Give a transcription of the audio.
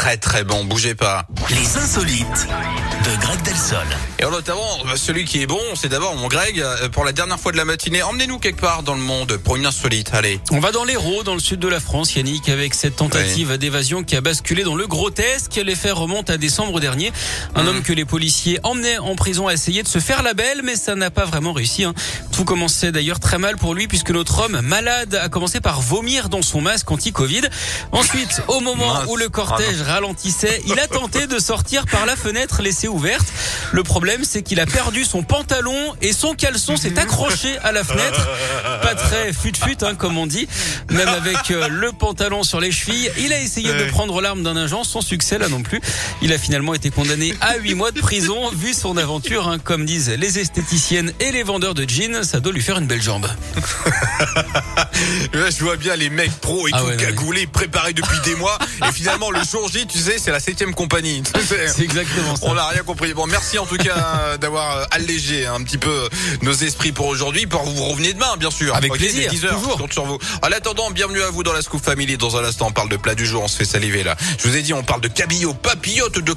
très très bon. Bougez pas. Les insolites de Greg Delsol. Et notamment, euh, celui qui est bon, c'est d'abord mon Greg. euh, Pour la dernière fois de la matinée, emmenez-nous quelque part dans le monde pour une insolite. Allez. On va dans l'Hérault, dans le sud de la France, Yannick, avec cette tentative d'évasion qui a basculé dans le grotesque. Les faits remontent à décembre dernier. Un homme que les policiers emmenaient en prison a essayé de se faire la belle, mais ça n'a pas vraiment réussi. hein. Tout commençait d'ailleurs très mal pour lui, puisque notre homme, malade, a commencé par vomir dans son masque anti-Covid. Ensuite, au moment Mince. où le cortège ralentissait, il a tenté de sortir par la fenêtre laissée ouverte. Le problème, c'est qu'il a perdu son pantalon et son caleçon s'est accroché à la fenêtre. Pas très fut-fut, hein, comme on dit. Même avec euh, le pantalon sur les chevilles, il a essayé de prendre l'arme d'un agent sans succès là non plus. Il a finalement été condamné à 8 mois de prison. Vu son aventure, hein, comme disent les esthéticiennes et les vendeurs de jeans, ça doit lui faire une belle jambe. Là, je vois bien les mecs pros et Ah tout ouais, non, mais- cagoulés, préparés depuis des mois. Et finalement, le jour J, tu sais, c'est la septième compagnie. C'est exactement ça. On n'a rien compris. Bon, merci en tout cas euh, d'avoir euh, allégé un petit peu nos esprits pour aujourd'hui. Pour vous revenez demain, bien sûr. Avec Ok, plaisir, dès 10 heures, toujours. je compte sur vous. En attendant, bienvenue à vous dans la Scoop Family. Dans un instant, on parle de plat du jour. On se fait saliver là. Je vous ai dit, on parle de cabillaud, papillote de